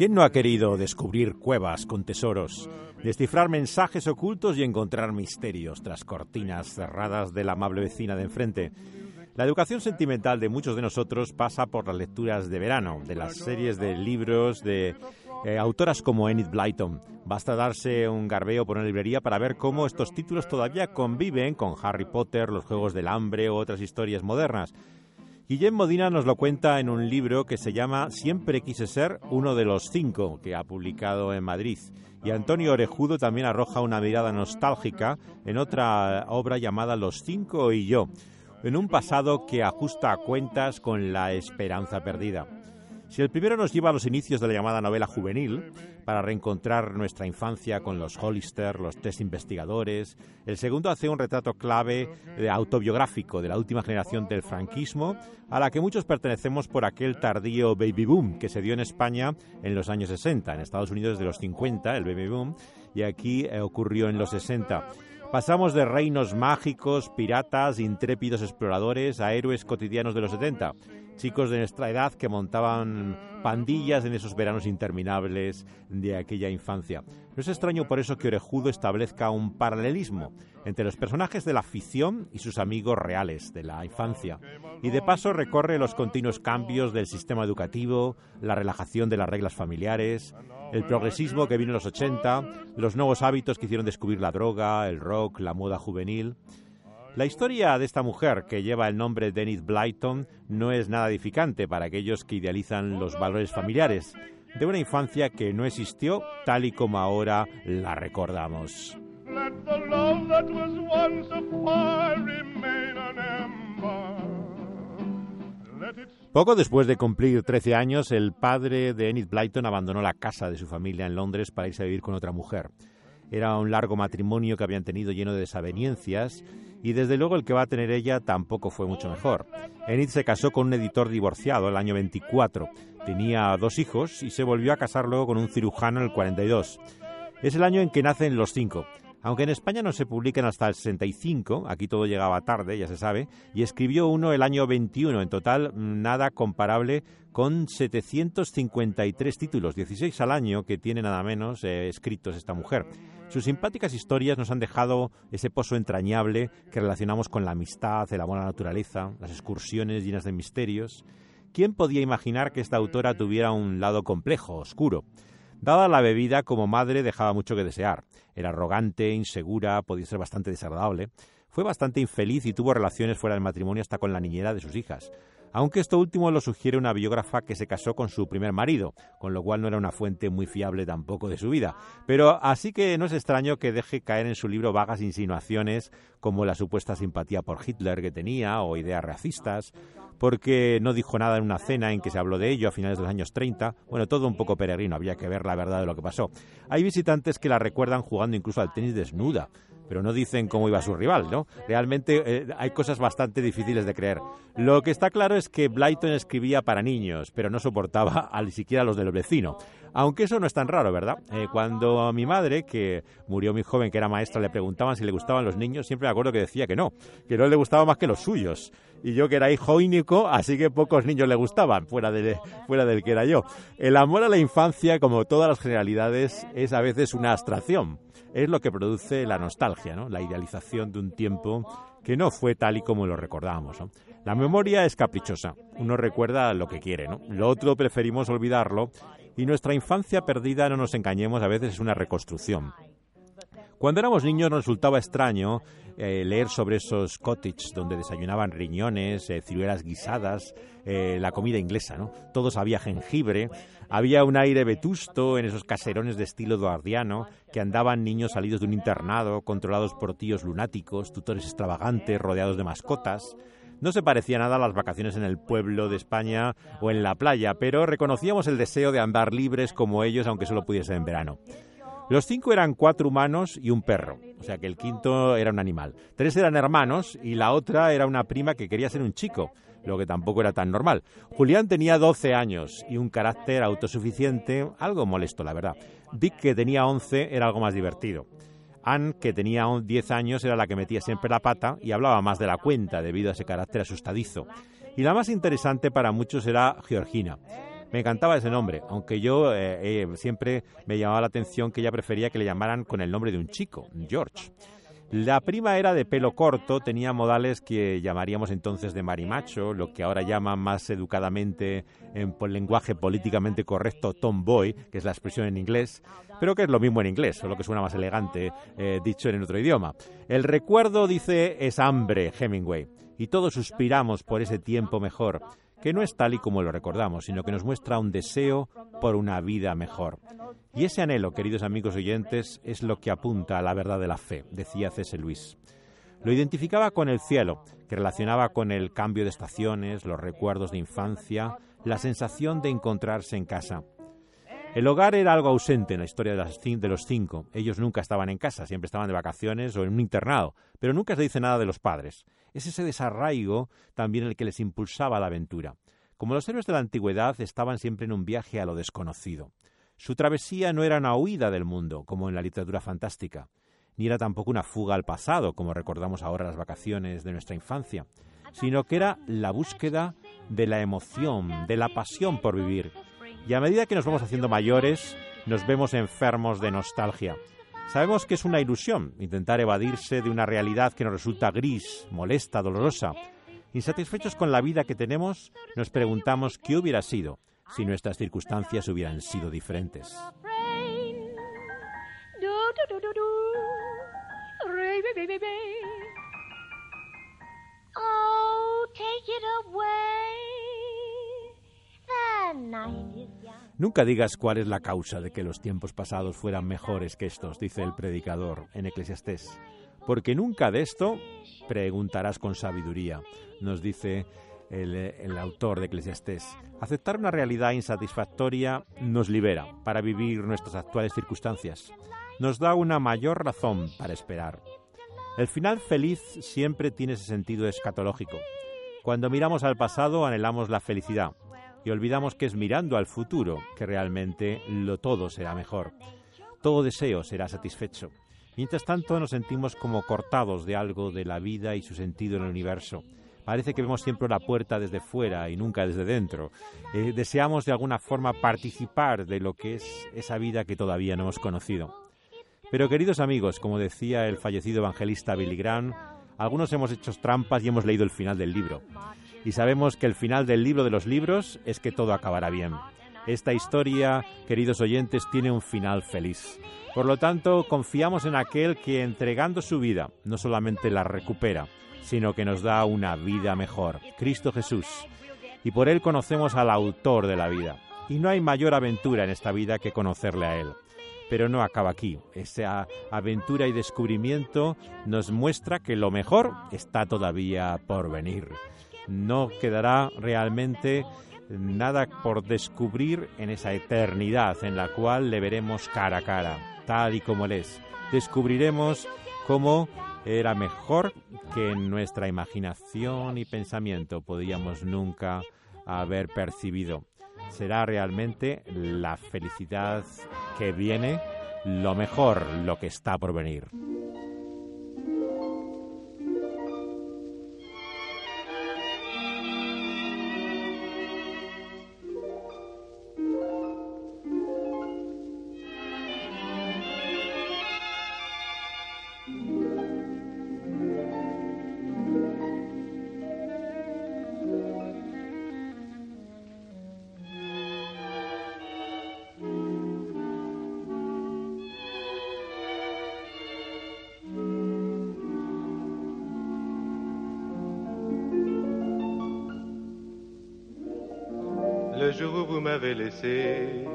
¿Quién no ha querido descubrir cuevas con tesoros, descifrar mensajes ocultos y encontrar misterios tras cortinas cerradas de la amable vecina de enfrente? La educación sentimental de muchos de nosotros pasa por las lecturas de verano, de las series de libros de eh, autoras como Enid Blyton. Basta darse un garbeo por una librería para ver cómo estos títulos todavía conviven con Harry Potter, los Juegos del Hambre u otras historias modernas. Guillem Modina nos lo cuenta en un libro que se llama Siempre quise ser uno de los cinco, que ha publicado en Madrid. Y Antonio Orejudo también arroja una mirada nostálgica en otra obra llamada Los cinco y yo, en un pasado que ajusta cuentas con la esperanza perdida. Si el primero nos lleva a los inicios de la llamada novela juvenil, para reencontrar nuestra infancia con los Hollister, los tres investigadores, el segundo hace un retrato clave de autobiográfico de la última generación del franquismo, a la que muchos pertenecemos por aquel tardío baby boom que se dio en España en los años 60, en Estados Unidos de los 50, el baby boom, y aquí eh, ocurrió en los 60. Pasamos de reinos mágicos, piratas, intrépidos exploradores a héroes cotidianos de los 70 chicos de nuestra edad que montaban pandillas en esos veranos interminables de aquella infancia. No es extraño por eso que Orejudo establezca un paralelismo entre los personajes de la ficción y sus amigos reales de la infancia. Y de paso recorre los continuos cambios del sistema educativo, la relajación de las reglas familiares, el progresismo que vino en los 80, los nuevos hábitos que hicieron descubrir la droga, el rock, la moda juvenil. La historia de esta mujer, que lleva el nombre de Enid Blyton, no es nada edificante para aquellos que idealizan los valores familiares de una infancia que no existió tal y como ahora la recordamos. Poco después de cumplir 13 años, el padre de Enid Blyton abandonó la casa de su familia en Londres para irse a vivir con otra mujer. Era un largo matrimonio que habían tenido lleno de desavenencias y desde luego el que va a tener ella tampoco fue mucho mejor. Enid se casó con un editor divorciado el año 24, tenía dos hijos y se volvió a casar luego con un cirujano en el 42. Es el año en que nacen los cinco. Aunque en España no se publican hasta el 65, aquí todo llegaba tarde, ya se sabe, y escribió uno el año 21, en total nada comparable con 753 títulos, 16 al año que tiene nada menos eh, escritos esta mujer. Sus simpáticas historias nos han dejado ese pozo entrañable que relacionamos con la amistad, el amor a la naturaleza, las excursiones llenas de misterios. ¿Quién podía imaginar que esta autora tuviera un lado complejo, oscuro? Dada la bebida, como madre dejaba mucho que desear. Era arrogante, insegura, podía ser bastante desagradable. Fue bastante infeliz y tuvo relaciones fuera del matrimonio hasta con la niñera de sus hijas aunque esto último lo sugiere una biógrafa que se casó con su primer marido, con lo cual no era una fuente muy fiable tampoco de su vida. Pero así que no es extraño que deje caer en su libro vagas insinuaciones como la supuesta simpatía por Hitler que tenía o ideas racistas, porque no dijo nada en una cena en que se habló de ello a finales de los años 30. Bueno, todo un poco peregrino, había que ver la verdad de lo que pasó. Hay visitantes que la recuerdan jugando incluso al tenis desnuda pero no dicen cómo iba su rival, ¿no? Realmente eh, hay cosas bastante difíciles de creer. Lo que está claro es que Blyton escribía para niños, pero no soportaba ni siquiera a los del vecino. Aunque eso no es tan raro, ¿verdad? Eh, cuando a mi madre, que murió muy joven, que era maestra, le preguntaban si le gustaban los niños, siempre me acuerdo que decía que no, que no le gustaba más que los suyos. Y yo que era hijo único, así que pocos niños le gustaban, fuera, de, fuera del que era yo. El amor a la infancia, como todas las generalidades, es a veces una abstracción es lo que produce la nostalgia, ¿no? la idealización de un tiempo que no fue tal y como lo recordamos. La memoria es caprichosa, uno recuerda lo que quiere, ¿no? lo otro preferimos olvidarlo y nuestra infancia perdida, no nos engañemos, a veces es una reconstrucción. Cuando éramos niños nos resultaba extraño eh, leer sobre esos cottages donde desayunaban riñones, eh, ciruelas guisadas, eh, la comida inglesa, ¿no? Todos había jengibre, había un aire vetusto en esos caserones de estilo eduardiano que andaban niños salidos de un internado, controlados por tíos lunáticos, tutores extravagantes, rodeados de mascotas. No se parecía nada a las vacaciones en el pueblo de España o en la playa, pero reconocíamos el deseo de andar libres como ellos, aunque solo pudiese en verano. Los cinco eran cuatro humanos y un perro, o sea que el quinto era un animal. Tres eran hermanos y la otra era una prima que quería ser un chico, lo que tampoco era tan normal. Julián tenía 12 años y un carácter autosuficiente, algo molesto, la verdad. Vic, que tenía 11, era algo más divertido. Anne, que tenía 10 años, era la que metía siempre la pata y hablaba más de la cuenta debido a ese carácter asustadizo. Y la más interesante para muchos era Georgina. Me encantaba ese nombre, aunque yo eh, eh, siempre me llamaba la atención que ella prefería que le llamaran con el nombre de un chico, George. La prima era de pelo corto, tenía modales que llamaríamos entonces de marimacho, lo que ahora llaman más educadamente en lenguaje políticamente correcto tomboy, que es la expresión en inglés, pero que es lo mismo en inglés, solo que suena más elegante eh, dicho en otro idioma. El recuerdo, dice, es hambre, Hemingway, y todos suspiramos por ese tiempo mejor que no es tal y como lo recordamos, sino que nos muestra un deseo por una vida mejor. Y ese anhelo, queridos amigos oyentes, es lo que apunta a la verdad de la fe, decía C.S. Luis. Lo identificaba con el cielo, que relacionaba con el cambio de estaciones, los recuerdos de infancia, la sensación de encontrarse en casa. El hogar era algo ausente en la historia de, los cinco. Ellos nunca estaban en casa, siempre estaban de vacaciones o en un internado, pero nunca se dice nada de los padres. Es ese desarraigo también el que les impulsaba la aventura. Como los héroes de la antigüedad estaban siempre en un viaje a lo desconocido. Su travesía no era una huida del mundo, como en la literatura fantástica, ni era tampoco una fuga al pasado, como recordamos ahora las vacaciones de nuestra infancia, sino que era la búsqueda de la emoción, de la pasión por vivir, y a medida que nos vamos haciendo mayores, nos vemos enfermos de nostalgia. Sabemos que es una ilusión intentar evadirse de una realidad que nos resulta gris, molesta, dolorosa. Insatisfechos con la vida que tenemos, nos preguntamos qué hubiera sido si nuestras circunstancias hubieran sido diferentes. Nunca digas cuál es la causa de que los tiempos pasados fueran mejores que estos, dice el predicador en Eclesiastés. Porque nunca de esto preguntarás con sabiduría, nos dice el, autor de Eclesiastés. Aceptar una realidad insatisfactoria nos libera para vivir nuestras actuales circunstancias. Nos da una mayor razón para esperar. El final feliz siempre tiene ese sentido escatológico. Cuando miramos al pasado anhelamos la felicidad, y olvidamos que es mirando al futuro que realmente lo todo será mejor. Todo deseo será satisfecho. Mientras tanto nos sentimos como cortados de algo de la vida y su sentido en el universo. Parece que vemos siempre la puerta desde fuera y nunca desde dentro. Eh, deseamos de alguna forma participar de lo que es esa vida que todavía no hemos conocido. Pero queridos amigos, como decía el fallecido evangelista Billy Graham, algunos hemos hecho trampas y hemos leído el final del libro y sabemos que el final del libro de los libros es que todo acabará bien. Esta historia, queridos oyentes, tiene un final feliz. Por lo tanto, confiamos en aquel que entregando su vida no solamente la recupera, sino que nos da una vida mejor, Cristo Jesús. Y por él conocemos al autor de la vida. Y no hay mayor aventura en esta vida que conocerle a él. Pero no acaba aquí. Esa aventura y descubrimiento nos muestra que lo mejor está todavía por venir no quedará realmente nada por descubrir en esa eternidad en la cual le veremos cara a cara, tal y como él es. Descubriremos cómo era mejor que nuestra imaginación y pensamiento podíamos nunca haber percibido. Será realmente la felicidad que viene, lo mejor, lo que está por venir. Jour vous m'avez laissé